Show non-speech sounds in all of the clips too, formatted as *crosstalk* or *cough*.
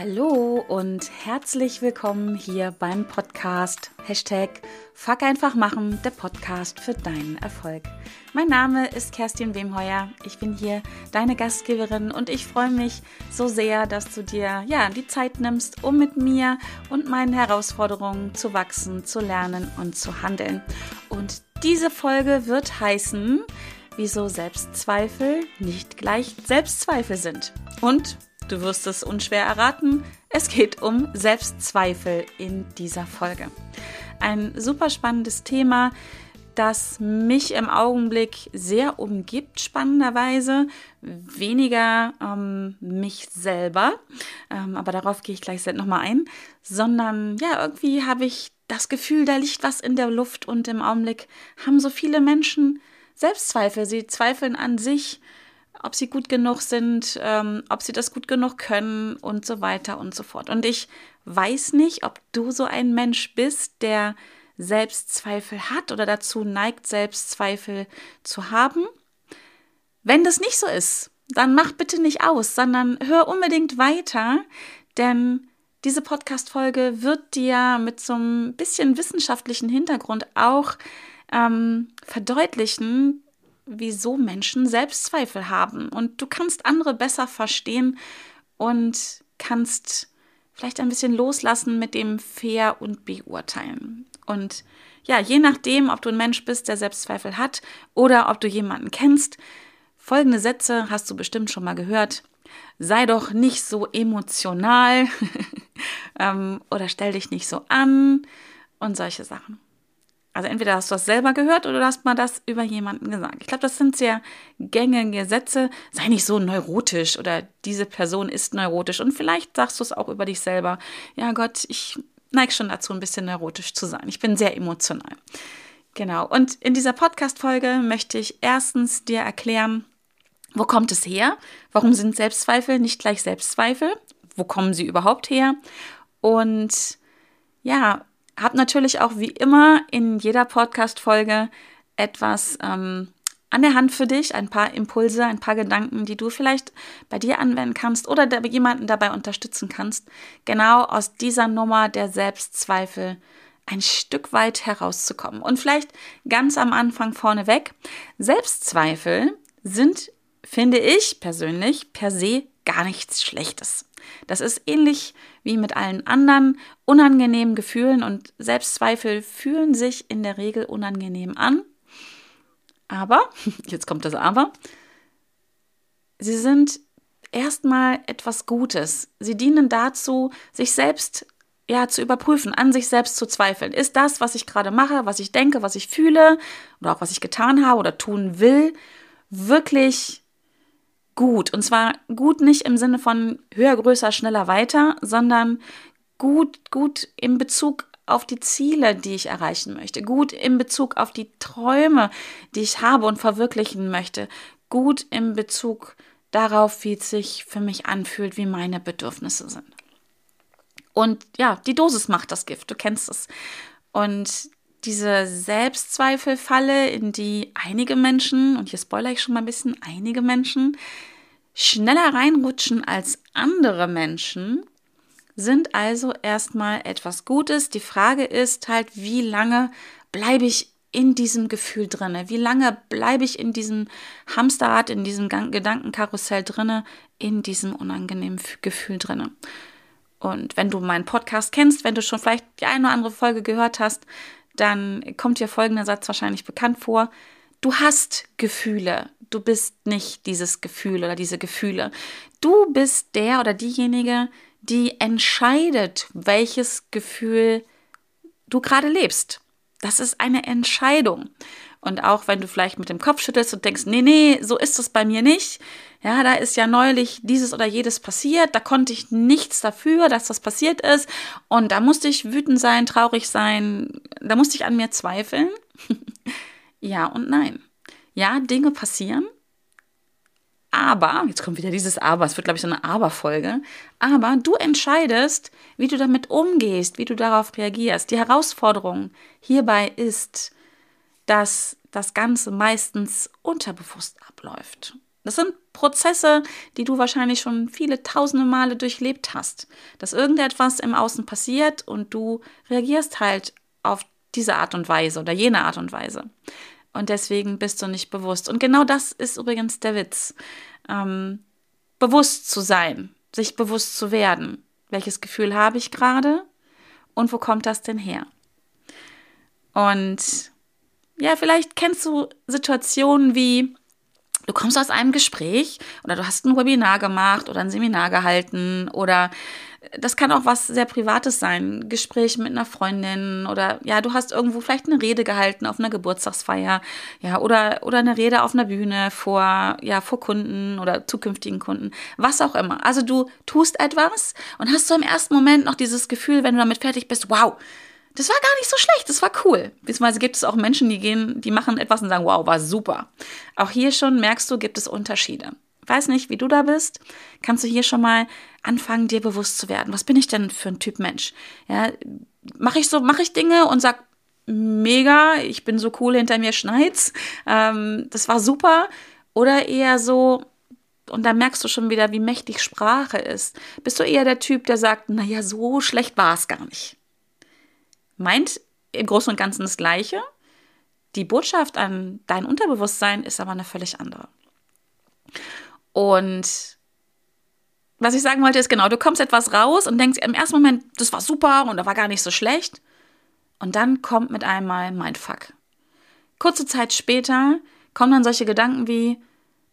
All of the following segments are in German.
Hallo und herzlich willkommen hier beim Podcast Hashtag Fuck einfach machen, der Podcast für deinen Erfolg. Mein Name ist Kerstin Wemheuer. Ich bin hier deine Gastgeberin und ich freue mich so sehr, dass du dir ja die Zeit nimmst, um mit mir und meinen Herausforderungen zu wachsen, zu lernen und zu handeln. Und diese Folge wird heißen, wieso Selbstzweifel nicht gleich Selbstzweifel sind. Und Du wirst es unschwer erraten. Es geht um Selbstzweifel in dieser Folge. Ein super spannendes Thema, das mich im Augenblick sehr umgibt, spannenderweise. Weniger ähm, mich selber, ähm, aber darauf gehe ich gleich nochmal ein, sondern ja, irgendwie habe ich das Gefühl, da liegt was in der Luft und im Augenblick haben so viele Menschen Selbstzweifel. Sie zweifeln an sich, ob sie gut genug sind, ähm, ob sie das gut genug können und so weiter und so fort. Und ich weiß nicht, ob du so ein Mensch bist, der Selbstzweifel hat oder dazu neigt, Selbstzweifel zu haben. Wenn das nicht so ist, dann mach bitte nicht aus, sondern hör unbedingt weiter, denn diese Podcast-Folge wird dir mit so ein bisschen wissenschaftlichen Hintergrund auch ähm, verdeutlichen, wieso Menschen Selbstzweifel haben. Und du kannst andere besser verstehen und kannst vielleicht ein bisschen loslassen mit dem Fair und Beurteilen. Und ja, je nachdem, ob du ein Mensch bist, der Selbstzweifel hat oder ob du jemanden kennst, folgende Sätze hast du bestimmt schon mal gehört. Sei doch nicht so emotional *laughs* ähm, oder stell dich nicht so an und solche Sachen. Also entweder hast du das selber gehört oder du hast mal das über jemanden gesagt. Ich glaube, das sind sehr gängige Sätze. Sei nicht so neurotisch oder diese Person ist neurotisch. Und vielleicht sagst du es auch über dich selber. Ja Gott, ich neige schon dazu, ein bisschen neurotisch zu sein. Ich bin sehr emotional. Genau. Und in dieser Podcast-Folge möchte ich erstens dir erklären, wo kommt es her? Warum sind Selbstzweifel nicht gleich Selbstzweifel? Wo kommen sie überhaupt her? Und ja, habe natürlich auch wie immer in jeder Podcast-Folge etwas ähm, an der Hand für dich, ein paar Impulse, ein paar Gedanken, die du vielleicht bei dir anwenden kannst oder jemanden dabei unterstützen kannst, genau aus dieser Nummer der Selbstzweifel ein Stück weit herauszukommen. Und vielleicht ganz am Anfang vorneweg, Selbstzweifel sind, finde ich persönlich, per se gar nichts Schlechtes. Das ist ähnlich wie mit allen anderen unangenehmen Gefühlen und Selbstzweifel fühlen sich in der Regel unangenehm an. Aber, *laughs* jetzt kommt das Aber, sie sind erstmal etwas Gutes. Sie dienen dazu, sich selbst ja, zu überprüfen, an sich selbst zu zweifeln. Ist das, was ich gerade mache, was ich denke, was ich fühle oder auch was ich getan habe oder tun will, wirklich gut. Und zwar gut nicht im Sinne von höher, größer, schneller, weiter, sondern gut, gut in Bezug auf die Ziele, die ich erreichen möchte, gut in Bezug auf die Träume, die ich habe und verwirklichen möchte, gut in Bezug darauf, wie es sich für mich anfühlt, wie meine Bedürfnisse sind. Und ja, die Dosis macht das Gift, du kennst es. Und diese Selbstzweifelfalle, in die einige Menschen, und hier spoilere ich schon mal ein bisschen, einige Menschen schneller reinrutschen als andere Menschen, sind also erstmal etwas Gutes. Die Frage ist halt, wie lange bleibe ich in diesem Gefühl drinne? Wie lange bleibe ich in diesem Hamsterrad, in diesem Gedankenkarussell drinne, in diesem unangenehmen Gefühl drinne? Und wenn du meinen Podcast kennst, wenn du schon vielleicht die eine oder andere Folge gehört hast, dann kommt dir folgender Satz wahrscheinlich bekannt vor. Du hast Gefühle. Du bist nicht dieses Gefühl oder diese Gefühle. Du bist der oder diejenige, die entscheidet, welches Gefühl du gerade lebst. Das ist eine Entscheidung. Und auch wenn du vielleicht mit dem Kopf schüttelst und denkst, nee, nee, so ist es bei mir nicht. Ja, da ist ja neulich dieses oder jedes passiert. Da konnte ich nichts dafür, dass das passiert ist. Und da musste ich wütend sein, traurig sein. Da musste ich an mir zweifeln. *laughs* ja und nein. Ja, Dinge passieren. Aber, jetzt kommt wieder dieses Aber, es wird, glaube ich, so eine Aber-Folge. Aber du entscheidest, wie du damit umgehst, wie du darauf reagierst. Die Herausforderung hierbei ist, dass das Ganze meistens unterbewusst abläuft. Das sind Prozesse, die du wahrscheinlich schon viele tausende Male durchlebt hast. Dass irgendetwas im Außen passiert und du reagierst halt auf diese Art und Weise oder jene Art und Weise. Und deswegen bist du nicht bewusst. Und genau das ist übrigens der Witz. Ähm, bewusst zu sein, sich bewusst zu werden. Welches Gefühl habe ich gerade und wo kommt das denn her? Und ja, vielleicht kennst du Situationen wie, du kommst aus einem Gespräch oder du hast ein Webinar gemacht oder ein Seminar gehalten oder das kann auch was sehr Privates sein. Gespräch mit einer Freundin oder ja, du hast irgendwo vielleicht eine Rede gehalten auf einer Geburtstagsfeier, ja, oder, oder eine Rede auf einer Bühne vor, ja, vor Kunden oder zukünftigen Kunden, was auch immer. Also du tust etwas und hast so im ersten Moment noch dieses Gefühl, wenn du damit fertig bist, wow, das war gar nicht so schlecht, das war cool. Beziehungsweise gibt es auch Menschen, die gehen, die machen etwas und sagen, wow, war super. Auch hier schon merkst du, gibt es Unterschiede. Weiß nicht, wie du da bist. Kannst du hier schon mal anfangen, dir bewusst zu werden. Was bin ich denn für ein Typ Mensch? Ja, mache ich so, mache ich Dinge und sag, mega, ich bin so cool, hinter mir schneit's. Ähm, das war super. Oder eher so, und da merkst du schon wieder, wie mächtig Sprache ist. Bist du eher der Typ, der sagt, naja, so schlecht war es gar nicht meint im Großen und Ganzen das Gleiche. Die Botschaft an dein Unterbewusstsein ist aber eine völlig andere. Und was ich sagen wollte, ist genau, du kommst etwas raus und denkst im ersten Moment, das war super und da war gar nicht so schlecht. Und dann kommt mit einmal Mindfuck. Kurze Zeit später kommen dann solche Gedanken wie,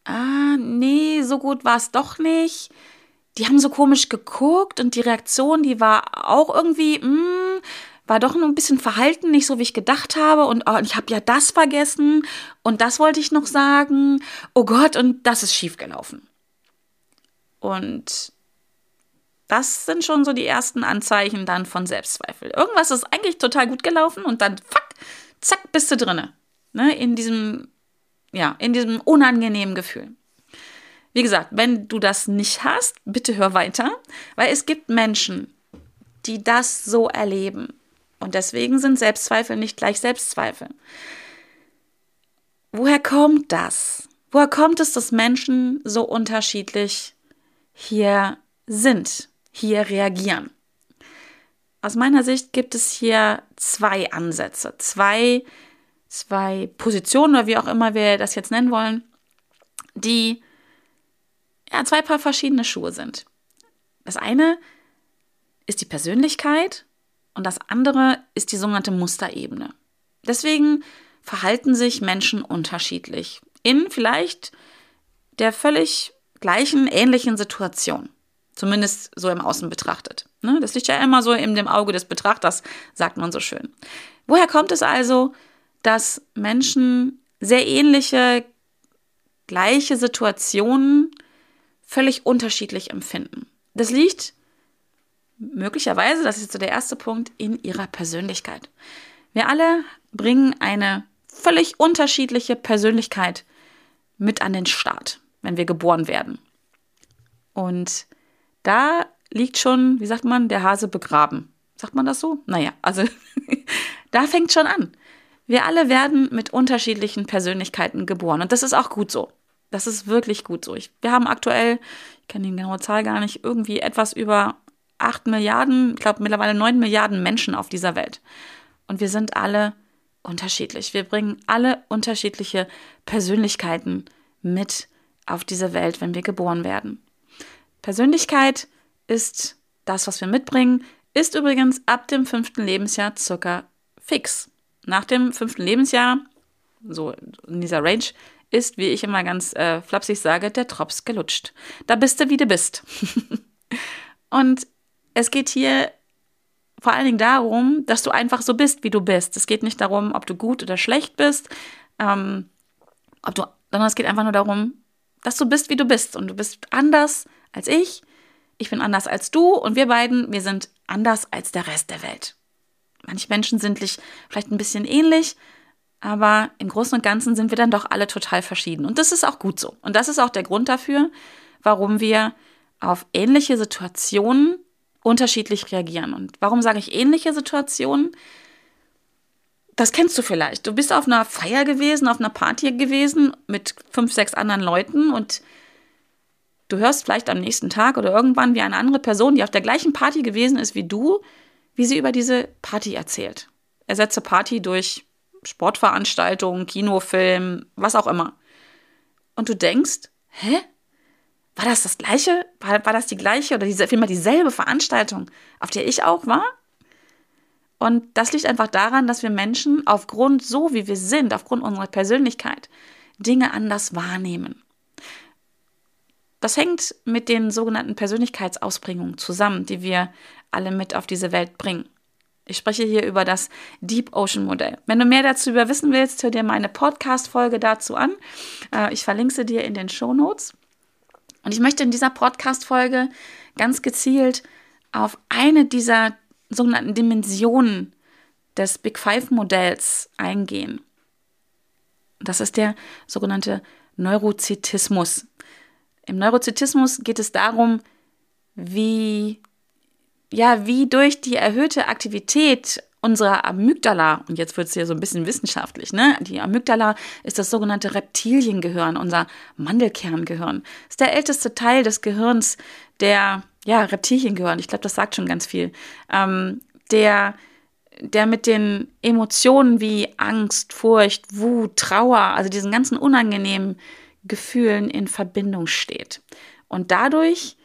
ah, nee, so gut war es doch nicht. Die haben so komisch geguckt und die Reaktion, die war auch irgendwie, mh, hm, war doch nur ein bisschen verhalten, nicht so wie ich gedacht habe und oh, ich habe ja das vergessen und das wollte ich noch sagen. Oh Gott, und das ist schiefgelaufen. Und das sind schon so die ersten Anzeichen dann von Selbstzweifel. Irgendwas ist eigentlich total gut gelaufen und dann fuck, zack, bist du drinne. Ne, in diesem ja, in diesem unangenehmen Gefühl. Wie gesagt, wenn du das nicht hast, bitte hör weiter, weil es gibt Menschen, die das so erleben. Und deswegen sind Selbstzweifel nicht gleich Selbstzweifel. Woher kommt das? Woher kommt es, dass Menschen so unterschiedlich hier sind, hier reagieren? Aus meiner Sicht gibt es hier zwei Ansätze, zwei, zwei Positionen oder wie auch immer wir das jetzt nennen wollen, die ja, zwei Paar verschiedene Schuhe sind. Das eine ist die Persönlichkeit und das andere ist die sogenannte Musterebene. Deswegen verhalten sich Menschen unterschiedlich in vielleicht der völlig gleichen, ähnlichen Situation. Zumindest so im Außen betrachtet. Ne? Das liegt ja immer so in dem Auge des Betrachters, sagt man so schön. Woher kommt es also, dass Menschen sehr ähnliche, gleiche Situationen völlig unterschiedlich empfinden? Das liegt möglicherweise, das ist so der erste Punkt, in ihrer Persönlichkeit. Wir alle bringen eine völlig unterschiedliche Persönlichkeit mit an den Start, wenn wir geboren werden. Und da liegt schon, wie sagt man, der Hase begraben. Sagt man das so? Naja, also *laughs* da fängt schon an. Wir alle werden mit unterschiedlichen Persönlichkeiten geboren. Und das ist auch gut so. Das ist wirklich gut so. Ich, wir haben aktuell, ich kenne die genaue Zahl gar nicht, irgendwie etwas über 8 Milliarden, ich glaube mittlerweile 9 Milliarden Menschen auf dieser Welt. Und wir sind alle unterschiedlich. Wir bringen alle unterschiedliche Persönlichkeiten mit auf diese Welt, wenn wir geboren werden. Persönlichkeit ist das, was wir mitbringen, ist übrigens ab dem fünften Lebensjahr circa fix. Nach dem fünften Lebensjahr, so in dieser Range, ist, wie ich immer ganz äh, flapsig sage, der Drops gelutscht. Da bist du, wie du bist. *laughs* Und es geht hier vor allen Dingen darum, dass du einfach so bist, wie du bist. Es geht nicht darum, ob du gut oder schlecht bist, ähm, ob du, sondern es geht einfach nur darum, dass du bist, wie du bist. Und du bist anders als ich, ich bin anders als du und wir beiden, wir sind anders als der Rest der Welt. Manche Menschen sind vielleicht ein bisschen ähnlich, aber im Großen und Ganzen sind wir dann doch alle total verschieden. Und das ist auch gut so. Und das ist auch der Grund dafür, warum wir auf ähnliche Situationen unterschiedlich reagieren. Und warum sage ich ähnliche Situationen? das kennst du vielleicht. Du bist auf einer Feier gewesen, auf einer Party gewesen mit fünf, sechs anderen Leuten und du hörst vielleicht am nächsten Tag oder irgendwann, wie eine andere Person, die auf der gleichen Party gewesen ist wie du, wie sie über diese Party erzählt. Ersetze Party durch Sportveranstaltungen, Kinofilm, was auch immer. Und du denkst, hä? War das das gleiche? War, war das die gleiche oder diese, vielmehr dieselbe Veranstaltung, auf der ich auch war? Und das liegt einfach daran, dass wir Menschen aufgrund so, wie wir sind, aufgrund unserer Persönlichkeit, Dinge anders wahrnehmen. Das hängt mit den sogenannten Persönlichkeitsausprägungen zusammen, die wir alle mit auf diese Welt bringen. Ich spreche hier über das Deep Ocean Modell. Wenn du mehr dazu wissen willst, hör dir meine Podcast-Folge dazu an. Äh, ich verlinke sie dir in den Show Notes. Und ich möchte in dieser Podcast-Folge ganz gezielt auf eine dieser sogenannten Dimensionen des Big Five Modells eingehen. Das ist der sogenannte Neurozitismus. Im Neurozitismus geht es darum, wie, ja, wie durch die erhöhte Aktivität unserer Amygdala, und jetzt wird es hier so ein bisschen wissenschaftlich, ne? Die Amygdala ist das sogenannte Reptiliengehirn, unser Mandelkerngehirn. Ist der älteste Teil des Gehirns, der ja, Reptilien gehören. Ich glaube, das sagt schon ganz viel. Ähm, der, der mit den Emotionen wie Angst, Furcht, Wut, Trauer, also diesen ganzen unangenehmen Gefühlen in Verbindung steht. Und dadurch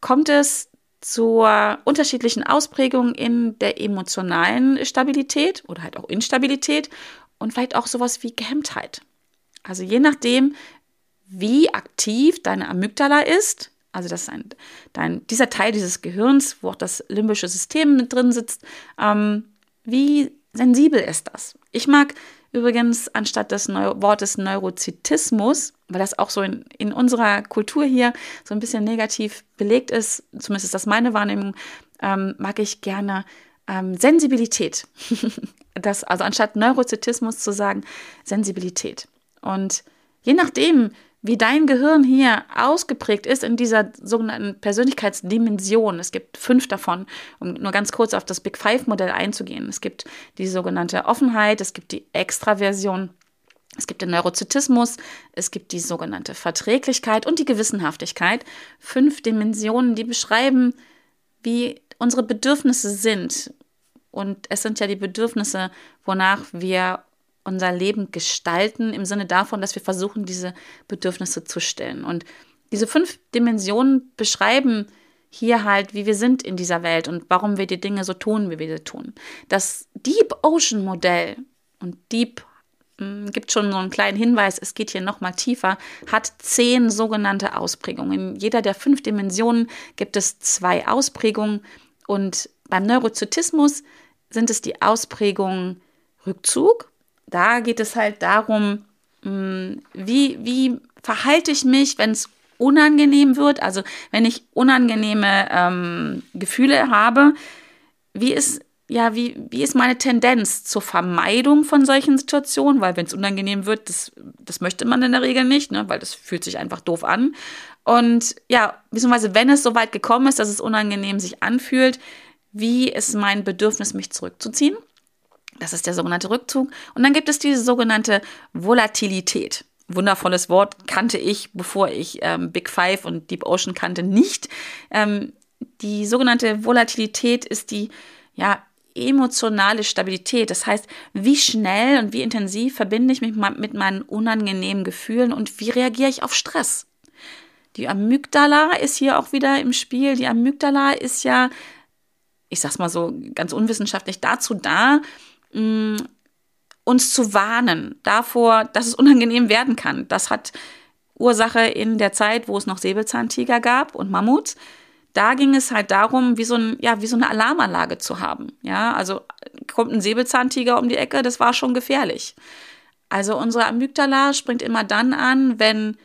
kommt es zur unterschiedlichen Ausprägung in der emotionalen Stabilität oder halt auch Instabilität und vielleicht auch sowas wie Gehemmtheit. Also je nachdem, wie aktiv deine Amygdala ist, also das ein, dein, dieser Teil dieses Gehirns, wo auch das limbische System mit drin sitzt. Ähm, wie sensibel ist das? Ich mag übrigens anstatt des Neu Wortes Neurozitismus, weil das auch so in, in unserer Kultur hier so ein bisschen negativ belegt ist, zumindest ist das meine Wahrnehmung, ähm, mag ich gerne ähm, Sensibilität. *laughs* das, also anstatt Neurozitismus zu sagen, Sensibilität. Und je nachdem, wie dein Gehirn hier ausgeprägt ist in dieser sogenannten Persönlichkeitsdimension. Es gibt fünf davon, um nur ganz kurz auf das Big Five-Modell einzugehen. Es gibt die sogenannte Offenheit, es gibt die Extraversion, es gibt den Neurozytismus, es gibt die sogenannte Verträglichkeit und die Gewissenhaftigkeit. Fünf Dimensionen, die beschreiben, wie unsere Bedürfnisse sind. Und es sind ja die Bedürfnisse, wonach wir unser Leben gestalten, im Sinne davon, dass wir versuchen, diese Bedürfnisse zu stillen. Und diese fünf Dimensionen beschreiben hier halt, wie wir sind in dieser Welt und warum wir die Dinge so tun, wie wir sie tun. Das Deep Ocean Modell und Deep hm, gibt schon so einen kleinen Hinweis, es geht hier nochmal tiefer, hat zehn sogenannte Ausprägungen. In jeder der fünf Dimensionen gibt es zwei Ausprägungen und beim Neurozytismus sind es die Ausprägungen Rückzug, da geht es halt darum, mm, wie, wie verhalte ich mich, wenn es unangenehm wird, also wenn ich unangenehme ähm, Gefühle habe, wie ist, ja, wie, wie ist meine Tendenz zur Vermeidung von solchen Situationen? Weil wenn es unangenehm wird, das, das möchte man in der Regel nicht, ne? weil das fühlt sich einfach doof an. Und ja, beziehungsweise wenn es so weit gekommen ist, dass es unangenehm sich anfühlt, wie ist mein Bedürfnis, mich zurückzuziehen? Das ist der sogenannte Rückzug. Und dann gibt es diese sogenannte Volatilität. Wundervolles Wort kannte ich, bevor ich ähm, Big Five und Deep Ocean kannte, nicht. Ähm, die sogenannte Volatilität ist die ja, emotionale Stabilität. Das heißt, wie schnell und wie intensiv verbinde ich mich mit meinen unangenehmen Gefühlen und wie reagiere ich auf Stress. Die Amygdala ist hier auch wieder im Spiel. Die Amygdala ist ja, ich sag's mal so ganz unwissenschaftlich, dazu da, mh, uns zu warnen davor, dass es unangenehm werden kann. Das hat Ursache in der Zeit, wo es noch Säbelzahntiger gab und Mammuts. Da ging es halt darum, wie so, ein, ja, wie so eine Alarmanlage zu haben. Ja, also kommt ein Säbelzahntiger um die Ecke, das war schon gefährlich. Also unsere Amygdala springt immer dann an, wenn,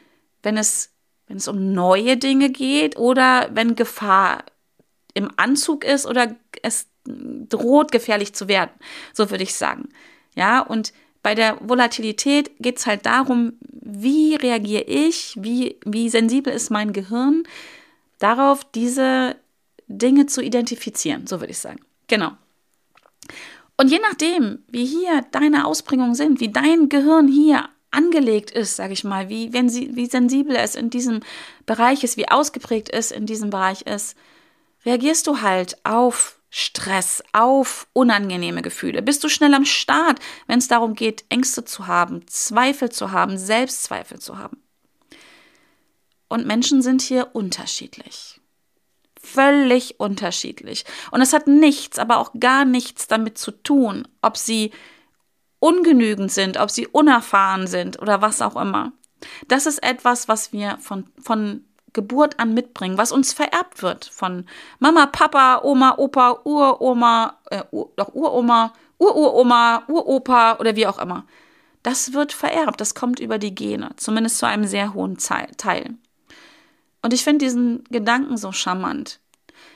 wenn, es, wenn es um neue Dinge geht oder wenn Gefahr im Anzug ist oder es droht gefährlich zu werden, so würde ich sagen. Ja, und bei der Volatilität geht es halt darum, wie reagiere ich, wie, wie sensibel ist mein Gehirn darauf, diese Dinge zu identifizieren, so würde ich sagen. Genau. Und je nachdem, wie hier deine Ausprägungen sind, wie dein Gehirn hier angelegt ist, sage ich mal, wie, wenn sie, wie sensibel es in diesem Bereich ist, wie ausgeprägt es in diesem Bereich ist, reagierst du halt auf Stress, auf unangenehme Gefühle. Bist du schnell am Start, wenn es darum geht, Ängste zu haben, Zweifel zu haben, Selbstzweifel zu haben. Und Menschen sind hier unterschiedlich. Völlig unterschiedlich. Und es hat nichts, aber auch gar nichts damit zu tun, ob sie ungenügend sind, ob sie unerfahren sind oder was auch immer. Das ist etwas, was wir von, von Geburt an mitbringen, was uns vererbt wird von Mama, Papa, Oma, Opa, Uroma, äh, doch Uroma, Ururoma, Uropa oder wie auch immer. Das wird vererbt, das kommt über die Gene, zumindest zu einem sehr hohen Teil. Und ich finde diesen Gedanken so charmant.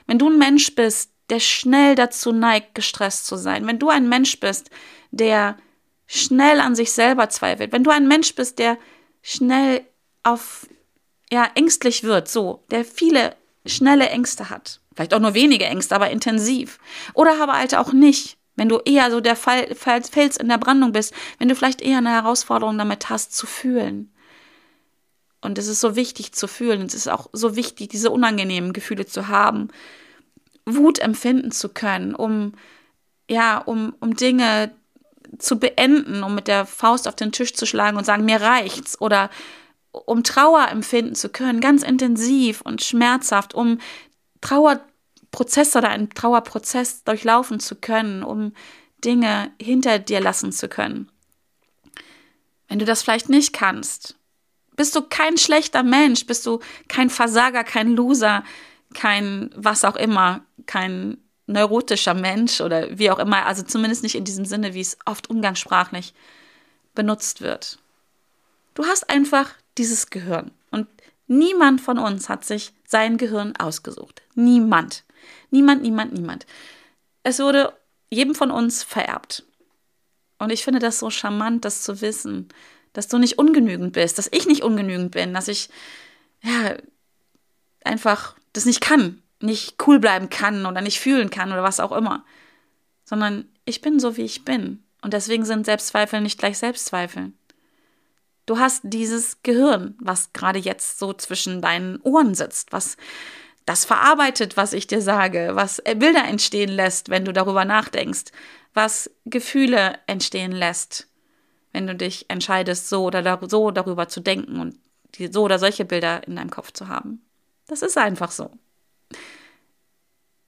Wenn du ein Mensch bist, der schnell dazu neigt, gestresst zu sein, wenn du ein Mensch bist, der schnell an sich selber zweifelt, wenn du ein Mensch bist, der schnell auf ja ängstlich wird, so, der viele schnelle Ängste hat, vielleicht auch nur wenige Ängste, aber intensiv, oder aber halt auch nicht, wenn du eher so der Fall, Fels in der Brandung bist, wenn du vielleicht eher eine Herausforderung damit hast zu fühlen. Und es ist so wichtig zu fühlen, es ist auch so wichtig, diese unangenehmen Gefühle zu haben, Wut empfinden zu können, um ja, um, um Dinge zu beenden, um mit der Faust auf den Tisch zu schlagen und sagen, mir reicht's. Oder um Trauer empfinden zu können, ganz intensiv und schmerzhaft, um Trauerprozesse oder einen Trauerprozess durchlaufen zu können, um Dinge hinter dir lassen zu können. Wenn du das vielleicht nicht kannst, bist du kein schlechter Mensch, bist du kein Versager, kein Loser, kein was auch immer, kein neurotischer Mensch oder wie auch immer, also zumindest nicht in diesem Sinne, wie es oft umgangssprachlich benutzt wird. Du hast einfach dieses Gehirn. Und niemand von uns hat sich sein Gehirn ausgesucht. Niemand. Niemand, niemand, niemand. Es wurde jedem von uns vererbt. Und ich finde das so charmant, das zu wissen, dass du nicht ungenügend bist, dass ich nicht ungenügend bin, dass ich ja einfach das nicht kann, nicht cool bleiben kann oder nicht fühlen kann oder was auch immer, sondern ich bin so, wie ich bin. Und deswegen sind Selbstzweifel nicht gleich Selbstzweifel. Du hast dieses Gehirn, was gerade jetzt so zwischen deinen Ohren sitzt, was das verarbeitet, was ich dir sage, was Bilder entstehen lässt, wenn du darüber nachdenkst, was Gefühle entstehen lässt, wenn du dich entscheidest, so oder so darüber zu denken und so oder solche Bilder in deinem Kopf zu haben. Das ist einfach so.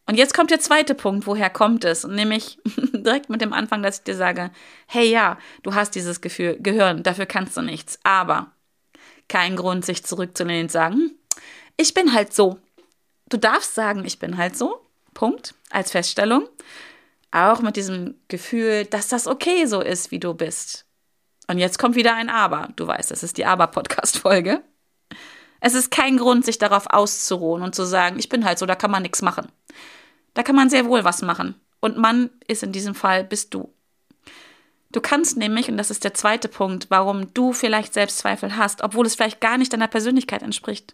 Und jetzt kommt der zweite Punkt, woher kommt es? Und nämlich *laughs* direkt mit dem Anfang, dass ich dir sage, hey ja, du hast dieses Gefühl, Gehirn, dafür kannst du nichts. Aber kein Grund, sich zurückzulehnen und sagen, ich bin halt so. Du darfst sagen, ich bin halt so. Punkt. Als Feststellung. Auch mit diesem Gefühl, dass das okay so ist, wie du bist. Und jetzt kommt wieder ein Aber. Du weißt, das ist die Aber-Podcast-Folge. Es ist kein Grund, sich darauf auszuruhen und zu sagen, ich bin halt so, da kann man nichts machen. Da kann man sehr wohl was machen. Und Mann ist in diesem Fall bist du. Du kannst nämlich, und das ist der zweite Punkt, warum du vielleicht Selbstzweifel hast, obwohl es vielleicht gar nicht deiner Persönlichkeit entspricht.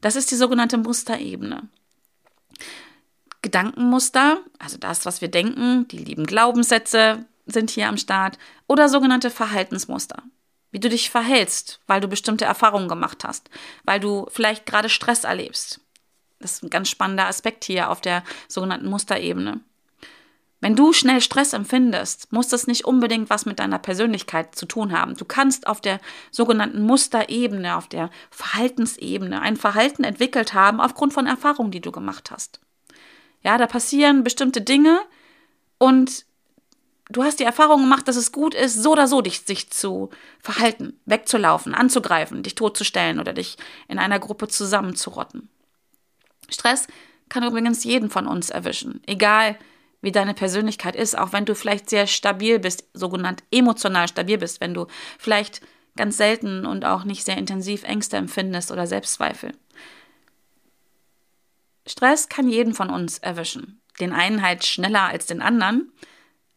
Das ist die sogenannte Musterebene. Gedankenmuster, also das, was wir denken, die lieben Glaubenssätze sind hier am Start, oder sogenannte Verhaltensmuster. Wie du dich verhältst, weil du bestimmte Erfahrungen gemacht hast, weil du vielleicht gerade Stress erlebst. Das ist ein ganz spannender Aspekt hier auf der sogenannten Musterebene. Wenn du schnell Stress empfindest, muss das nicht unbedingt was mit deiner Persönlichkeit zu tun haben. Du kannst auf der sogenannten Musterebene, auf der Verhaltensebene ein Verhalten entwickelt haben aufgrund von Erfahrungen, die du gemacht hast. Ja, da passieren bestimmte Dinge und du hast die Erfahrung gemacht, dass es gut ist, so oder so dich sich zu verhalten, wegzulaufen, anzugreifen, dich totzustellen oder dich in einer Gruppe zusammenzurotten. Stress kann übrigens jeden von uns erwischen, egal wie deine Persönlichkeit ist, auch wenn du vielleicht sehr stabil bist, sogenannt emotional stabil bist, wenn du vielleicht ganz selten und auch nicht sehr intensiv Ängste empfindest oder Selbstzweifel. Stress kann jeden von uns erwischen. Den einen halt schneller als den anderen.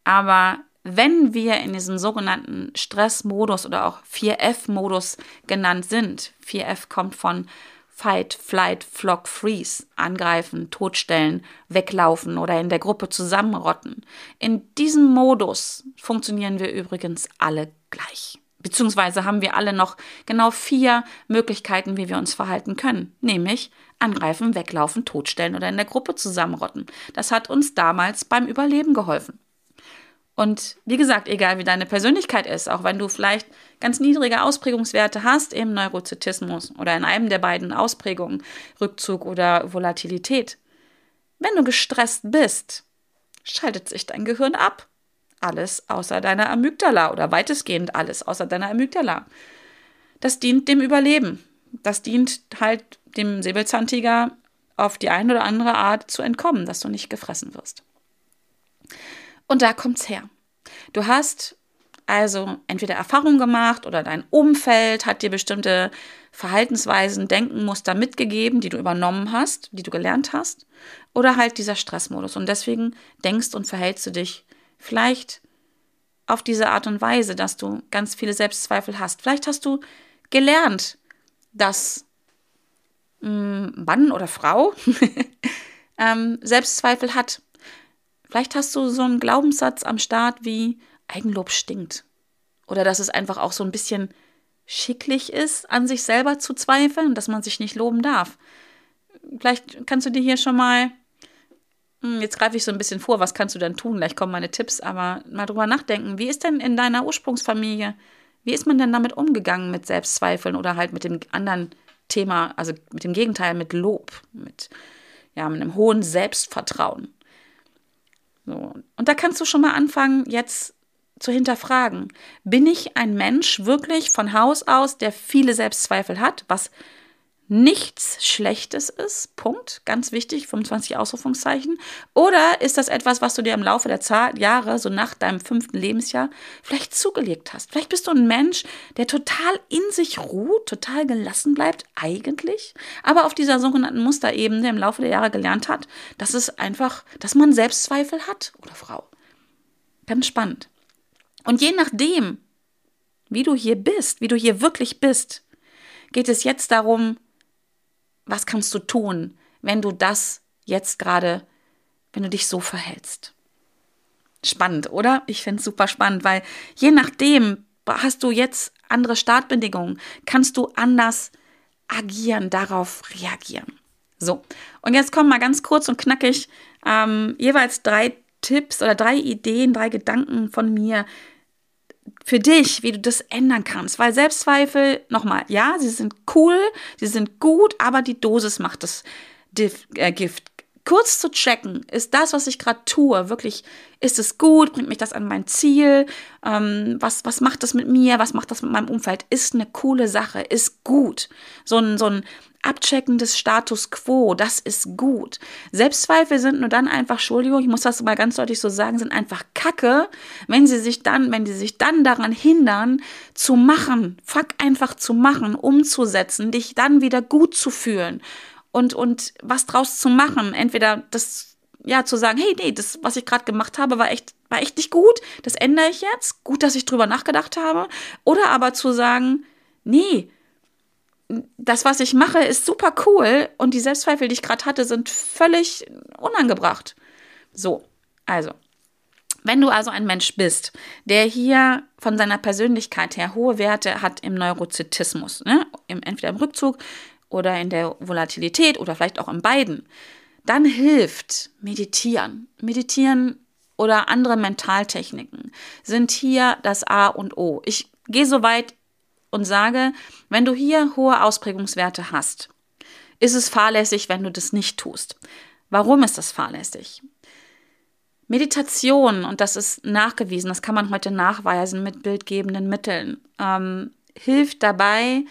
Aber wenn wir in diesem sogenannten Stressmodus oder auch 4F-Modus genannt sind, 4F kommt von Fight, Flight, Flock, Freeze, angreifen, totstellen, weglaufen oder in der Gruppe zusammenrotten. In diesem Modus funktionieren wir übrigens alle gleich. Beziehungsweise haben wir alle noch genau vier Möglichkeiten, wie wir uns verhalten können, nämlich angreifen, weglaufen, totstellen oder in der Gruppe zusammenrotten. Das hat uns damals beim Überleben geholfen. Und wie gesagt, egal wie deine Persönlichkeit ist, auch wenn du vielleicht ganz niedrige Ausprägungswerte hast im Neurozytismus oder in einem der beiden Ausprägungen, Rückzug oder Volatilität, wenn du gestresst bist, schaltet sich dein Gehirn ab. Alles außer deiner Amygdala oder weitestgehend alles außer deiner Amygdala. Das dient dem Überleben. Das dient halt dem Säbelzahntiger auf die eine oder andere Art zu entkommen, dass du nicht gefressen wirst. Und da kommt's her. Du hast also entweder Erfahrung gemacht oder dein Umfeld hat dir bestimmte Verhaltensweisen, Denkenmuster mitgegeben, die du übernommen hast, die du gelernt hast, oder halt dieser Stressmodus. Und deswegen denkst und verhältst du dich vielleicht auf diese Art und Weise, dass du ganz viele Selbstzweifel hast. Vielleicht hast du gelernt, dass mh, hm, Mann oder Frau *laughs* ähm, Selbstzweifel hat Vielleicht hast du so einen Glaubenssatz am Start wie Eigenlob stinkt. Oder dass es einfach auch so ein bisschen schicklich ist, an sich selber zu zweifeln, dass man sich nicht loben darf. Vielleicht kannst du dir hier schon mal, hm, jetzt greife ich so ein bisschen vor, was kannst du denn tun? Gleich kommen meine Tipps, aber mal drüber nachdenken. Wie ist denn in deiner Ursprungsfamilie, wie ist man denn damit umgegangen mit Selbstzweifeln oder halt mit dem anderen Thema, also mit dem Gegenteil, mit Lob, mit, ja, mit einem hohen Selbstvertrauen? So. Und da kannst du schon mal anfangen, jetzt zu hinterfragen. Bin ich ein Mensch wirklich von Haus aus, der viele Selbstzweifel hat, was nichts Schlechtes ist, Punkt, ganz wichtig, 25 Ausrufungszeichen, oder ist das etwas, was du dir im Laufe der Zahl, Jahre, so nach deinem fünften Lebensjahr, vielleicht zugelegt hast? Vielleicht bist du ein Mensch, der total in sich ruht, total gelassen bleibt, eigentlich, aber auf dieser sogenannten Musterebene im Laufe der Jahre gelernt hat, dass es einfach, dass man Selbstzweifel hat, oder Frau. Ganz spannend. Und je nachdem, wie du hier bist, wie du hier wirklich bist, geht es jetzt darum, was kannst du tun, wenn du das jetzt gerade, wenn du dich so verhältst? Spannend, oder? Ich finde es super spannend, weil je nachdem hast du jetzt andere Startbedingungen, kannst du anders agieren, darauf reagieren. So, und jetzt kommen mal ganz kurz und knackig ähm, jeweils drei Tipps oder drei Ideen, drei Gedanken von mir, für dich, wie du das ändern kannst. Weil Selbstzweifel, nochmal, ja, sie sind cool, sie sind gut, aber die Dosis macht das äh, Gift. Kurz zu checken, ist das, was ich gerade tue, wirklich, ist es gut, bringt mich das an mein Ziel, ähm, was, was macht das mit mir, was macht das mit meinem Umfeld, ist eine coole Sache, ist gut. So ein, so ein Abchecken des Status quo, das ist gut. Selbstzweifel sind nur dann einfach, Entschuldigung, ich muss das mal ganz deutlich so sagen, sind einfach Kacke, wenn sie sich dann, wenn die sich dann daran hindern, zu machen, fuck einfach zu machen, umzusetzen, dich dann wieder gut zu fühlen und, und was draus zu machen. Entweder das, ja, zu sagen, hey, nee, das, was ich gerade gemacht habe, war echt, war echt nicht gut, das ändere ich jetzt, gut, dass ich drüber nachgedacht habe. Oder aber zu sagen, nee, das, was ich mache, ist super cool und die Selbstzweifel, die ich gerade hatte, sind völlig unangebracht. So, also, wenn du also ein Mensch bist, der hier von seiner Persönlichkeit her hohe Werte hat im Neurozytismus, ne? Entweder im Rückzug oder in der Volatilität oder vielleicht auch in beiden, dann hilft Meditieren. Meditieren oder andere Mentaltechniken sind hier das A und O. Ich gehe so weit, und sage, wenn du hier hohe Ausprägungswerte hast, ist es fahrlässig, wenn du das nicht tust. Warum ist das fahrlässig? Meditation, und das ist nachgewiesen, das kann man heute nachweisen mit bildgebenden Mitteln, ähm, hilft dabei,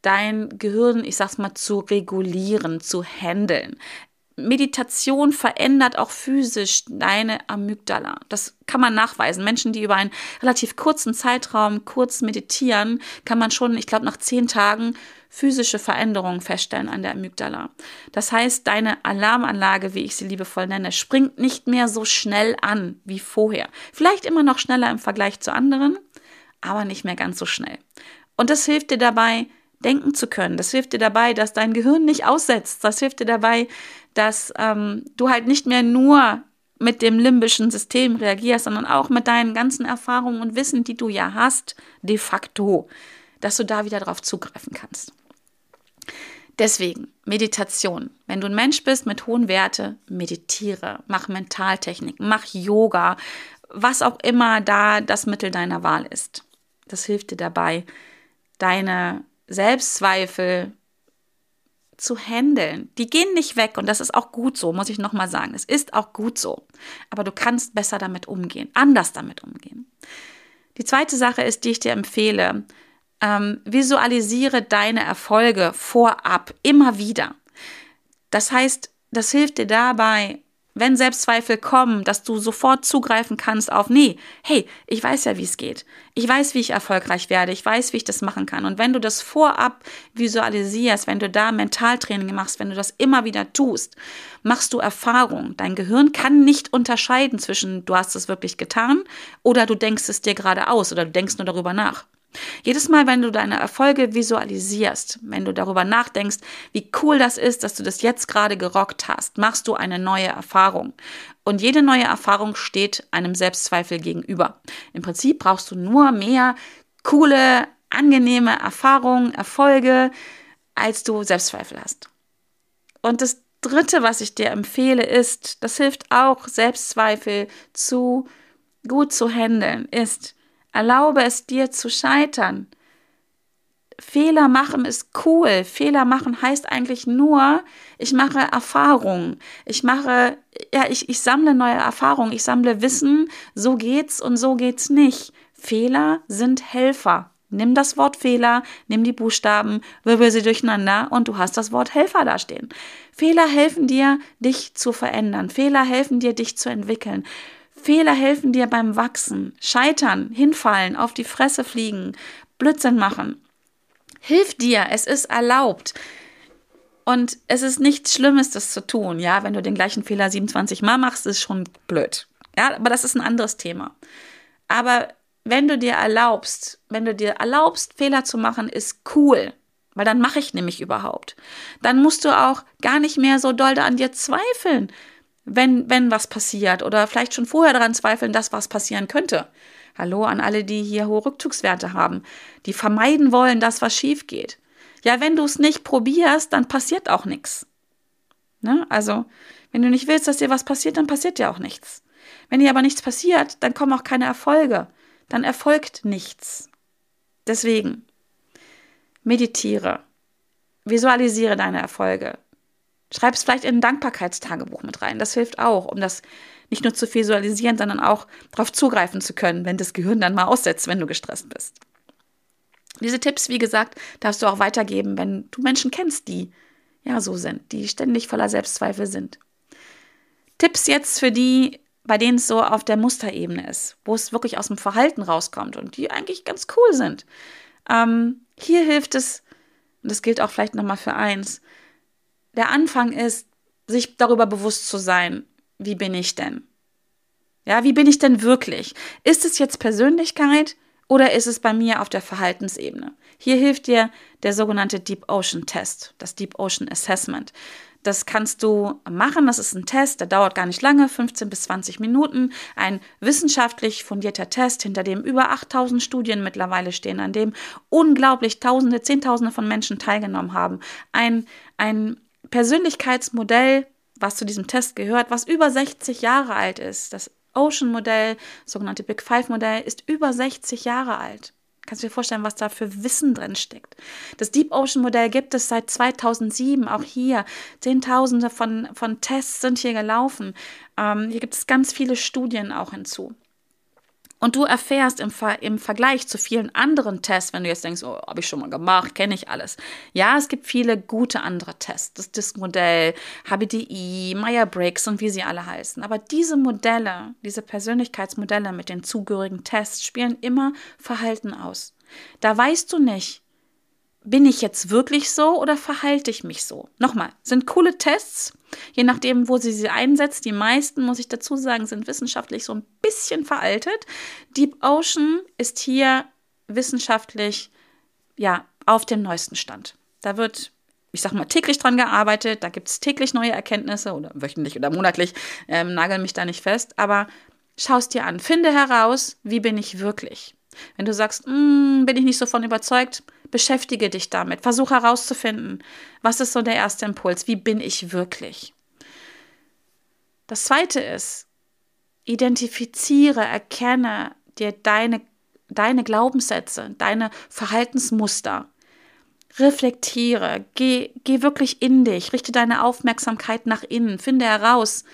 dein Gehirn, ich sag's mal, zu regulieren, zu handeln. Meditation verändert auch physisch deine Amygdala. Das kann man nachweisen. Menschen, die über einen relativ kurzen Zeitraum kurz meditieren, kann man schon, ich glaube, nach zehn Tagen physische Veränderungen feststellen an der Amygdala. Das heißt, deine Alarmanlage, wie ich sie liebevoll nenne, springt nicht mehr so schnell an wie vorher. Vielleicht immer noch schneller im Vergleich zu anderen, aber nicht mehr ganz so schnell. Und das hilft dir dabei, denken zu können. Das hilft dir dabei, dass dein Gehirn nicht aussetzt. Das hilft dir dabei, dass ähm, du halt nicht mehr nur mit dem limbischen System reagierst, sondern auch mit deinen ganzen Erfahrungen und Wissen, die du ja hast, de facto, dass du da wieder drauf zugreifen kannst. Deswegen Meditation. Wenn du ein Mensch bist mit hohen Werte, meditiere, mach Mentaltechnik, mach Yoga, was auch immer da das Mittel deiner Wahl ist. Das hilft dir dabei, deine Selbstzweifel zu handeln. Die gehen nicht weg und das ist auch gut so, muss ich nochmal sagen. Es ist auch gut so. Aber du kannst besser damit umgehen, anders damit umgehen. Die zweite Sache ist, die ich dir empfehle, ähm, visualisiere deine Erfolge vorab, immer wieder. Das heißt, das hilft dir dabei, wenn Selbstzweifel kommen, dass du sofort zugreifen kannst auf, nee, hey, ich weiß ja, wie es geht. Ich weiß, wie ich erfolgreich werde. Ich weiß, wie ich das machen kann. Und wenn du das vorab visualisierst, wenn du da Mentaltraining machst, wenn du das immer wieder tust, machst du Erfahrung. Dein Gehirn kann nicht unterscheiden zwischen, du hast es wirklich getan oder du denkst es dir gerade aus oder du denkst nur darüber nach. Jedes Mal, wenn du deine Erfolge visualisierst, wenn du darüber nachdenkst, wie cool das ist, dass du das jetzt gerade gerockt hast, machst du eine neue Erfahrung. Und jede neue Erfahrung steht einem Selbstzweifel gegenüber. Im Prinzip brauchst du nur mehr coole, angenehme Erfahrungen, Erfolge, als du Selbstzweifel hast. Und das Dritte, was ich dir empfehle, ist, das hilft auch, Selbstzweifel zu gut zu handeln, ist, Erlaube es dir zu scheitern. Fehler machen ist cool. Fehler machen heißt eigentlich nur, ich mache Erfahrungen. Ich mache, ja, ich, ich sammle neue Erfahrungen. Ich sammle Wissen. So geht's und so geht's nicht. Fehler sind Helfer. Nimm das Wort Fehler, nimm die Buchstaben, wirbel sie durcheinander und du hast das Wort Helfer da stehen. Fehler helfen dir, dich zu verändern. Fehler helfen dir, dich zu entwickeln. Fehler helfen dir beim Wachsen. Scheitern, hinfallen, auf die Fresse fliegen, Blödsinn machen. Hilf dir, es ist erlaubt. Und es ist nichts Schlimmes, das zu tun. Ja, wenn du den gleichen Fehler 27 Mal machst, ist schon blöd. Ja, aber das ist ein anderes Thema. Aber wenn du dir erlaubst, wenn du dir erlaubst, Fehler zu machen, ist cool. Weil dann mache ich nämlich überhaupt. Dann musst du auch gar nicht mehr so doll an dir zweifeln wenn, wenn was passiert oder vielleicht schon vorher daran zweifeln, dass was passieren könnte. Hallo an alle, die hier hohe Rückzugswerte haben, die vermeiden wollen, dass was schief geht. Ja, wenn du es nicht probierst, dann passiert auch nichts. Ne? Also, wenn du nicht willst, dass dir was passiert, dann passiert dir auch nichts. Wenn dir aber nichts passiert, dann kommen auch keine Erfolge. Dann erfolgt nichts. Deswegen, meditiere, visualisiere deine Erfolge, Schreib es vielleicht in ein Dankbarkeitstagebuch mit rein. Das hilft auch, um das nicht nur zu visualisieren, sondern auch darauf zugreifen zu können, wenn das Gehirn dann mal aussetzt, wenn du gestresst bist. Diese Tipps, wie gesagt, darfst du auch weitergeben, wenn du Menschen kennst, die ja so sind, die ständig voller Selbstzweifel sind. Tipps jetzt für die, bei denen es so auf der Musterebene ist, wo es wirklich aus dem Verhalten rauskommt und die eigentlich ganz cool sind. Ähm, hier hilft es, und das gilt auch vielleicht nochmal für eins, der Anfang ist, sich darüber bewusst zu sein, wie bin ich denn? Ja, wie bin ich denn wirklich? Ist es jetzt Persönlichkeit oder ist es bei mir auf der Verhaltensebene? Hier hilft dir der sogenannte Deep Ocean Test, das Deep Ocean Assessment. Das kannst du machen. Das ist ein Test, der dauert gar nicht lange, 15 bis 20 Minuten. Ein wissenschaftlich fundierter Test, hinter dem über 8000 Studien mittlerweile stehen, an dem unglaublich Tausende, Zehntausende von Menschen teilgenommen haben. Ein, ein Persönlichkeitsmodell, was zu diesem Test gehört, was über 60 Jahre alt ist. Das Ocean-Modell, sogenannte Big Five-Modell, ist über 60 Jahre alt. Kannst du dir vorstellen, was da für Wissen drin steckt? Das Deep Ocean Modell gibt es seit 2007, auch hier. Zehntausende von, von Tests sind hier gelaufen. Ähm, hier gibt es ganz viele Studien auch hinzu. Und du erfährst im, Ver im Vergleich zu vielen anderen Tests, wenn du jetzt denkst, oh, habe ich schon mal gemacht, kenne ich alles. Ja, es gibt viele gute andere Tests. Das Disk-Modell, HBDI, Meyer-Briggs und wie sie alle heißen. Aber diese Modelle, diese Persönlichkeitsmodelle mit den zugehörigen Tests spielen immer Verhalten aus. Da weißt du nicht, bin ich jetzt wirklich so oder verhalte ich mich so? Nochmal, sind coole Tests, je nachdem, wo sie sie einsetzt. Die meisten, muss ich dazu sagen, sind wissenschaftlich so ein bisschen veraltet. Deep Ocean ist hier wissenschaftlich ja, auf dem neuesten Stand. Da wird, ich sag mal, täglich dran gearbeitet, da gibt es täglich neue Erkenntnisse oder wöchentlich oder monatlich, ähm, nagel mich da nicht fest, aber schau es dir an. Finde heraus, wie bin ich wirklich. Wenn du sagst, mm, bin ich nicht so von überzeugt, beschäftige dich damit. Versuch herauszufinden, was ist so der erste Impuls, wie bin ich wirklich. Das zweite ist, identifiziere, erkenne dir deine, deine Glaubenssätze, deine Verhaltensmuster. Reflektiere, geh, geh wirklich in dich, richte deine Aufmerksamkeit nach innen, finde heraus,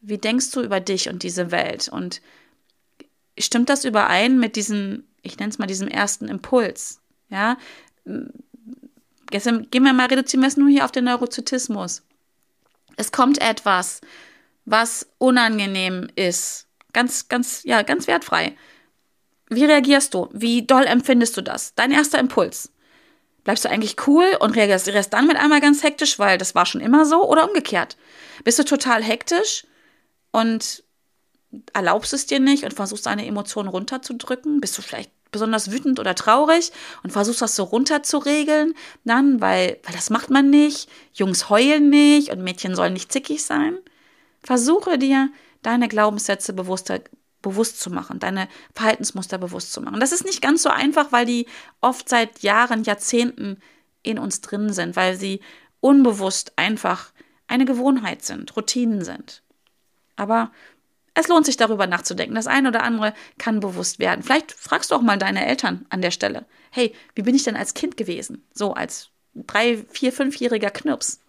wie denkst du über dich und diese Welt und stimmt das überein mit diesem, ich nenne es mal diesem ersten Impuls, ja? Gestern gehen wir mal, reduzieren wir es nur hier auf den Neurozytismus. Es kommt etwas, was unangenehm ist. Ganz, ganz, ja, ganz wertfrei. Wie reagierst du? Wie doll empfindest du das? Dein erster Impuls. Bleibst du eigentlich cool und reagierst dann mit einmal ganz hektisch, weil das war schon immer so oder umgekehrt? Bist du total hektisch und erlaubst es dir nicht und versuchst deine Emotionen runterzudrücken? Bist du vielleicht besonders wütend oder traurig und versuchst das so runterzuregeln, dann, weil, weil das macht man nicht. Jungs heulen nicht und Mädchen sollen nicht zickig sein. Versuche dir deine Glaubenssätze bewusster, bewusst zu machen, deine Verhaltensmuster bewusst zu machen. Das ist nicht ganz so einfach, weil die oft seit Jahren, Jahrzehnten in uns drin sind, weil sie unbewusst einfach eine Gewohnheit sind, Routinen sind. Aber es lohnt sich darüber nachzudenken. Das eine oder andere kann bewusst werden. Vielleicht fragst du auch mal deine Eltern an der Stelle. Hey, wie bin ich denn als Kind gewesen? So als drei, vier, fünfjähriger Knirps.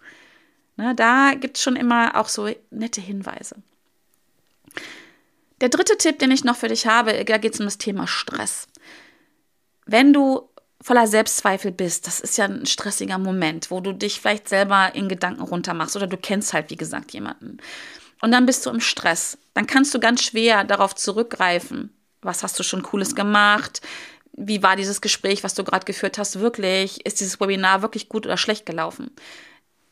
Ne, da gibt es schon immer auch so nette Hinweise. Der dritte Tipp, den ich noch für dich habe, da geht es um das Thema Stress. Wenn du voller Selbstzweifel bist, das ist ja ein stressiger Moment, wo du dich vielleicht selber in Gedanken runtermachst oder du kennst halt, wie gesagt, jemanden. Und dann bist du im Stress. Dann kannst du ganz schwer darauf zurückgreifen. Was hast du schon Cooles gemacht? Wie war dieses Gespräch, was du gerade geführt hast, wirklich? Ist dieses Webinar wirklich gut oder schlecht gelaufen?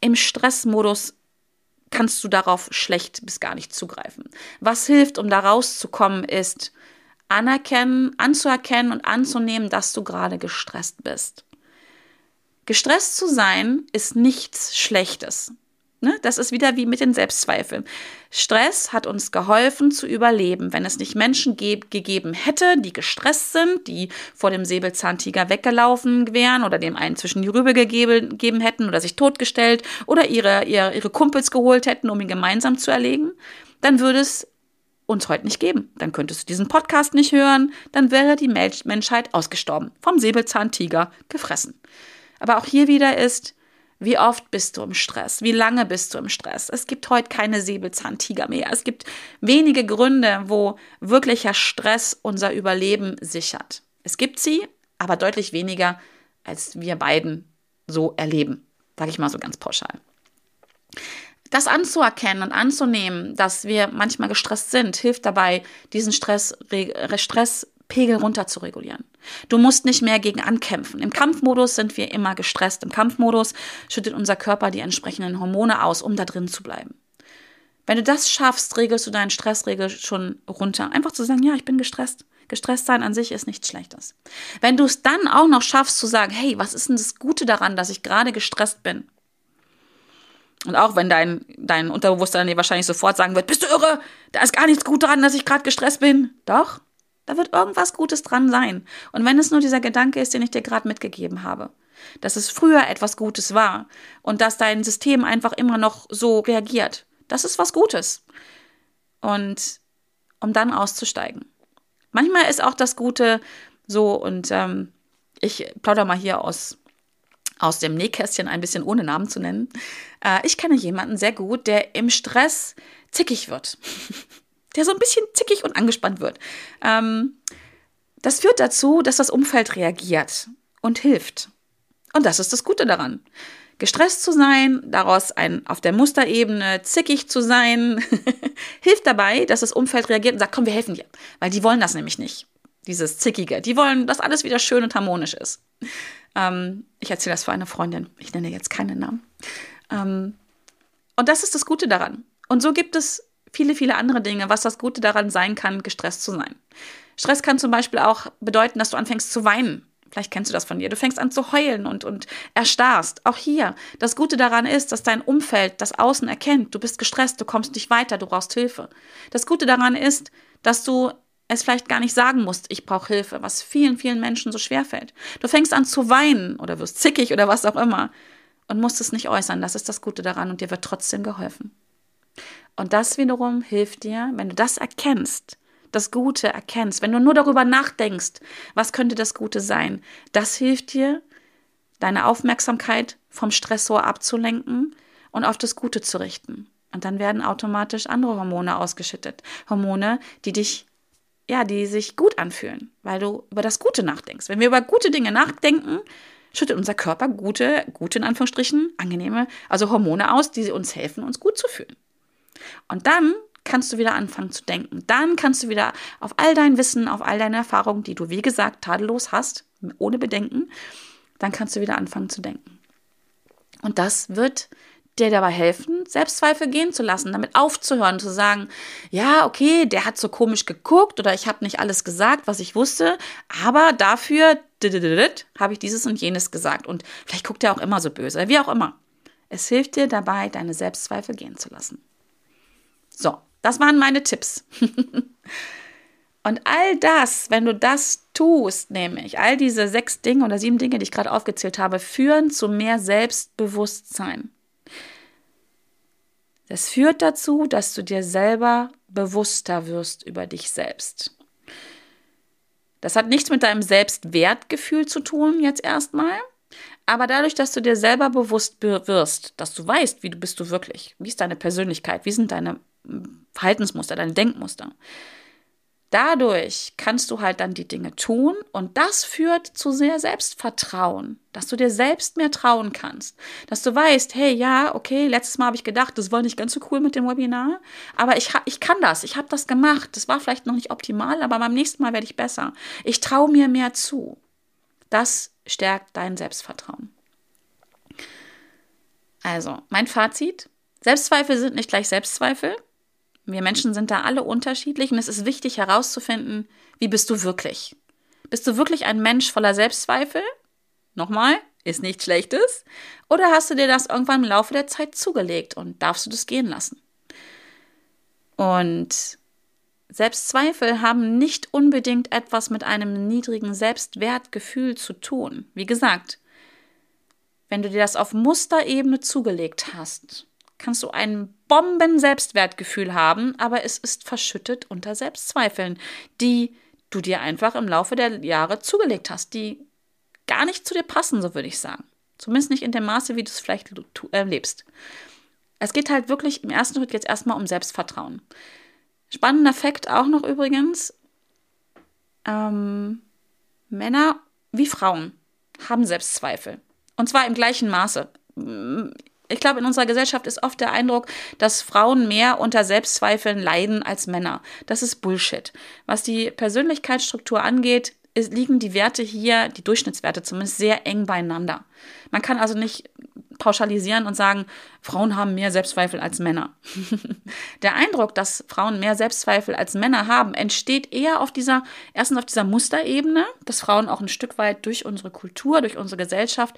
Im Stressmodus kannst du darauf schlecht bis gar nicht zugreifen. Was hilft, um da rauszukommen, ist anerkennen, anzuerkennen und anzunehmen, dass du gerade gestresst bist. Gestresst zu sein ist nichts Schlechtes. Ne? Das ist wieder wie mit den Selbstzweifeln. Stress hat uns geholfen zu überleben. Wenn es nicht Menschen ge gegeben hätte, die gestresst sind, die vor dem Säbelzahntiger weggelaufen wären oder dem einen zwischen die Rübe gegeben, hätten oder sich totgestellt oder ihre, ihre, ihre Kumpels geholt hätten, um ihn gemeinsam zu erlegen, dann würde es uns heute nicht geben. Dann könntest du diesen Podcast nicht hören, dann wäre die Menschheit ausgestorben, vom Säbelzahntiger gefressen. Aber auch hier wieder ist, wie oft bist du im Stress? Wie lange bist du im Stress? Es gibt heute keine Säbelzahntiger mehr. Es gibt wenige Gründe, wo wirklicher Stress unser Überleben sichert. Es gibt sie, aber deutlich weniger, als wir beiden so erleben. Sage ich mal so ganz pauschal. Das anzuerkennen und anzunehmen, dass wir manchmal gestresst sind, hilft dabei, diesen Stress, Stresspegel runter zu regulieren. Du musst nicht mehr gegen ankämpfen. Im Kampfmodus sind wir immer gestresst. Im Kampfmodus schüttet unser Körper die entsprechenden Hormone aus, um da drin zu bleiben. Wenn du das schaffst, regelst du deinen Stressregel schon runter. Einfach zu sagen, ja, ich bin gestresst. Gestresst sein an sich ist nichts Schlechtes. Wenn du es dann auch noch schaffst zu sagen, hey, was ist denn das Gute daran, dass ich gerade gestresst bin? Und auch wenn dein, dein Unterbewusstsein dir wahrscheinlich sofort sagen wird, bist du irre, da ist gar nichts gut daran, dass ich gerade gestresst bin. Doch, da wird irgendwas Gutes dran sein. Und wenn es nur dieser Gedanke ist, den ich dir gerade mitgegeben habe, dass es früher etwas Gutes war und dass dein System einfach immer noch so reagiert, das ist was Gutes. Und um dann auszusteigen. Manchmal ist auch das Gute so, und ähm, ich plaudere mal hier aus, aus dem Nähkästchen ein bisschen ohne Namen zu nennen. Äh, ich kenne jemanden sehr gut, der im Stress zickig wird. *laughs* der so ein bisschen zickig und angespannt wird. Ähm, das führt dazu, dass das Umfeld reagiert und hilft. Und das ist das Gute daran. Gestresst zu sein, daraus ein auf der Musterebene zickig zu sein, *laughs* hilft dabei, dass das Umfeld reagiert und sagt, komm, wir helfen dir. Weil die wollen das nämlich nicht. Dieses Zickige. Die wollen, dass alles wieder schön und harmonisch ist. Ähm, ich erzähle das für eine Freundin. Ich nenne jetzt keinen Namen. Ähm, und das ist das Gute daran. Und so gibt es viele, viele andere Dinge, was das Gute daran sein kann, gestresst zu sein. Stress kann zum Beispiel auch bedeuten, dass du anfängst zu weinen, Vielleicht kennst du das von dir. Du fängst an zu heulen und, und erstarrst. Auch hier. Das Gute daran ist, dass dein Umfeld das Außen erkennt. Du bist gestresst, du kommst nicht weiter, du brauchst Hilfe. Das Gute daran ist, dass du es vielleicht gar nicht sagen musst, ich brauche Hilfe, was vielen, vielen Menschen so schwer fällt. Du fängst an zu weinen oder wirst zickig oder was auch immer und musst es nicht äußern. Das ist das Gute daran und dir wird trotzdem geholfen. Und das wiederum hilft dir, wenn du das erkennst, das Gute erkennst, wenn du nur darüber nachdenkst, was könnte das Gute sein, das hilft dir, deine Aufmerksamkeit vom Stressor abzulenken und auf das Gute zu richten. Und dann werden automatisch andere Hormone ausgeschüttet. Hormone, die dich, ja, die sich gut anfühlen, weil du über das Gute nachdenkst. Wenn wir über gute Dinge nachdenken, schüttet unser Körper gute, gute in Anführungsstrichen, angenehme, also Hormone aus, die uns helfen, uns gut zu fühlen. Und dann kannst du wieder anfangen zu denken. Dann kannst du wieder auf all dein Wissen, auf all deine Erfahrungen, die du, wie gesagt, tadellos hast, ohne Bedenken, dann kannst du wieder anfangen zu denken. Und das wird dir dabei helfen, Selbstzweifel gehen zu lassen, damit aufzuhören, zu sagen, ja, okay, der hat so komisch geguckt oder ich habe nicht alles gesagt, was ich wusste, aber dafür habe ich dieses und jenes gesagt und vielleicht guckt er auch immer so böse, wie auch immer. Es hilft dir dabei, deine Selbstzweifel gehen zu lassen. So, das waren meine Tipps. *laughs* und all das, wenn du das tust, nämlich all diese sechs Dinge oder sieben Dinge, die ich gerade aufgezählt habe, führen zu mehr Selbstbewusstsein. Das führt dazu, dass du dir selber bewusster wirst über dich selbst. Das hat nichts mit deinem Selbstwertgefühl zu tun, jetzt erstmal. Aber dadurch, dass du dir selber bewusst wirst, dass du weißt, wie du bist du wirklich, wie ist deine Persönlichkeit, wie sind deine Verhaltensmuster, deine Denkmuster, Dadurch kannst du halt dann die Dinge tun und das führt zu sehr Selbstvertrauen, dass du dir selbst mehr trauen kannst, dass du weißt, hey, ja, okay, letztes Mal habe ich gedacht, das war nicht ganz so cool mit dem Webinar, aber ich, ich kann das, ich habe das gemacht, das war vielleicht noch nicht optimal, aber beim nächsten Mal werde ich besser. Ich traue mir mehr zu. Das stärkt dein Selbstvertrauen. Also, mein Fazit, Selbstzweifel sind nicht gleich Selbstzweifel. Wir Menschen sind da alle unterschiedlich und es ist wichtig herauszufinden, wie bist du wirklich? Bist du wirklich ein Mensch voller Selbstzweifel? Nochmal, ist nichts Schlechtes. Oder hast du dir das irgendwann im Laufe der Zeit zugelegt und darfst du das gehen lassen? Und Selbstzweifel haben nicht unbedingt etwas mit einem niedrigen Selbstwertgefühl zu tun. Wie gesagt, wenn du dir das auf Musterebene zugelegt hast, kannst du ein Bomben-Selbstwertgefühl haben, aber es ist verschüttet unter Selbstzweifeln, die du dir einfach im Laufe der Jahre zugelegt hast, die gar nicht zu dir passen, so würde ich sagen. Zumindest nicht in dem Maße, wie du es vielleicht erlebst. Es geht halt wirklich im ersten Schritt jetzt erstmal um Selbstvertrauen. Spannender Fakt auch noch übrigens: ähm, Männer wie Frauen haben Selbstzweifel. Und zwar im gleichen Maße ich glaube, in unserer Gesellschaft ist oft der Eindruck, dass Frauen mehr unter Selbstzweifeln leiden als Männer. Das ist Bullshit. Was die Persönlichkeitsstruktur angeht, ist, liegen die Werte hier, die Durchschnittswerte zumindest, sehr eng beieinander. Man kann also nicht pauschalisieren und sagen, Frauen haben mehr Selbstzweifel als Männer. *laughs* der Eindruck, dass Frauen mehr Selbstzweifel als Männer haben, entsteht eher auf dieser, erstens auf dieser Musterebene, dass Frauen auch ein Stück weit durch unsere Kultur, durch unsere Gesellschaft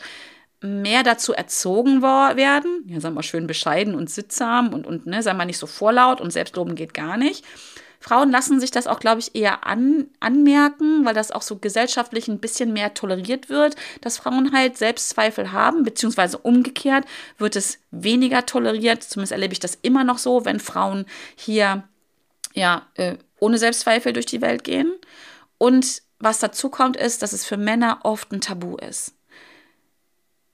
mehr dazu erzogen werden, ja, sagen wir schön bescheiden und sittsam und, und ne, sagen wir nicht so vorlaut und selbstloben geht gar nicht. Frauen lassen sich das auch, glaube ich, eher an, anmerken, weil das auch so gesellschaftlich ein bisschen mehr toleriert wird, dass Frauen halt Selbstzweifel haben, beziehungsweise umgekehrt wird es weniger toleriert. Zumindest erlebe ich das immer noch so, wenn Frauen hier ja äh, ohne Selbstzweifel durch die Welt gehen. Und was dazu kommt, ist, dass es für Männer oft ein Tabu ist.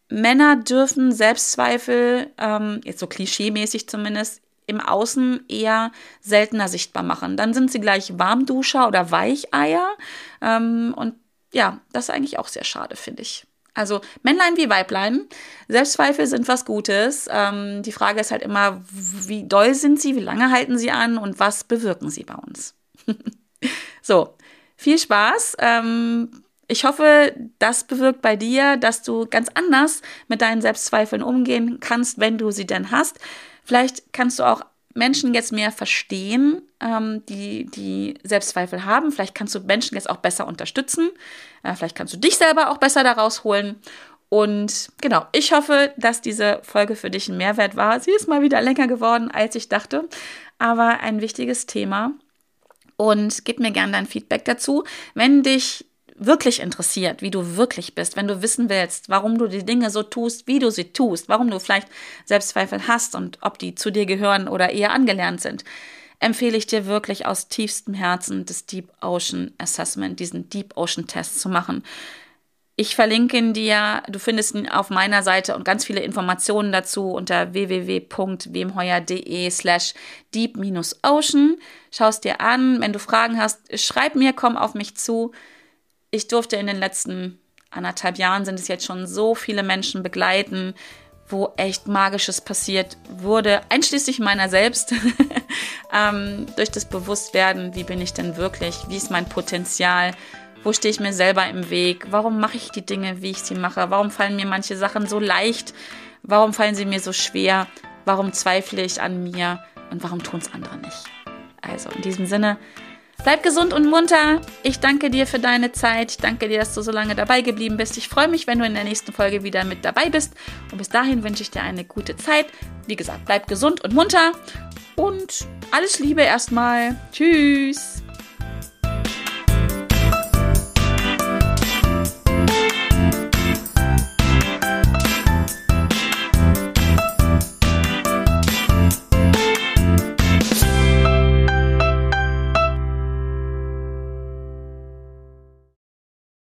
Männer dürfen Selbstzweifel, ähm, jetzt so klischeemäßig zumindest, im Außen eher seltener sichtbar machen. Dann sind sie gleich Warmduscher oder Weicheier. Ähm, und ja, das ist eigentlich auch sehr schade, finde ich. Also Männlein wie Weiblein, Selbstzweifel sind was Gutes. Ähm, die Frage ist halt immer, wie doll sind sie, wie lange halten sie an und was bewirken sie bei uns. *laughs* so, viel Spaß. Ähm, ich hoffe, das bewirkt bei dir, dass du ganz anders mit deinen Selbstzweifeln umgehen kannst, wenn du sie denn hast. Vielleicht kannst du auch Menschen jetzt mehr verstehen, ähm, die, die Selbstzweifel haben. Vielleicht kannst du Menschen jetzt auch besser unterstützen. Äh, vielleicht kannst du dich selber auch besser daraus holen. Und genau, ich hoffe, dass diese Folge für dich ein Mehrwert war. Sie ist mal wieder länger geworden, als ich dachte, aber ein wichtiges Thema. Und gib mir gerne dein Feedback dazu. Wenn dich wirklich interessiert, wie du wirklich bist, wenn du wissen willst, warum du die Dinge so tust, wie du sie tust, warum du vielleicht Selbstzweifel hast und ob die zu dir gehören oder eher angelernt sind, empfehle ich dir wirklich aus tiefstem Herzen das Deep Ocean Assessment, diesen Deep Ocean Test zu machen. Ich verlinke ihn dir, du findest ihn auf meiner Seite und ganz viele Informationen dazu unter www.wemheuer.de slash deep-ocean. Schau es dir an, wenn du Fragen hast, schreib mir, komm auf mich zu ich durfte in den letzten anderthalb Jahren sind es jetzt schon so viele Menschen begleiten, wo echt Magisches passiert wurde, einschließlich meiner selbst, *laughs* ähm, durch das Bewusstwerden, wie bin ich denn wirklich, wie ist mein Potenzial, wo stehe ich mir selber im Weg, warum mache ich die Dinge, wie ich sie mache, warum fallen mir manche Sachen so leicht, warum fallen sie mir so schwer, warum zweifle ich an mir? Und warum tun es andere nicht. Also in diesem Sinne, Bleib gesund und munter. Ich danke dir für deine Zeit. Ich danke dir, dass du so lange dabei geblieben bist. Ich freue mich, wenn du in der nächsten Folge wieder mit dabei bist. Und bis dahin wünsche ich dir eine gute Zeit. Wie gesagt, bleib gesund und munter. Und alles Liebe erstmal. Tschüss.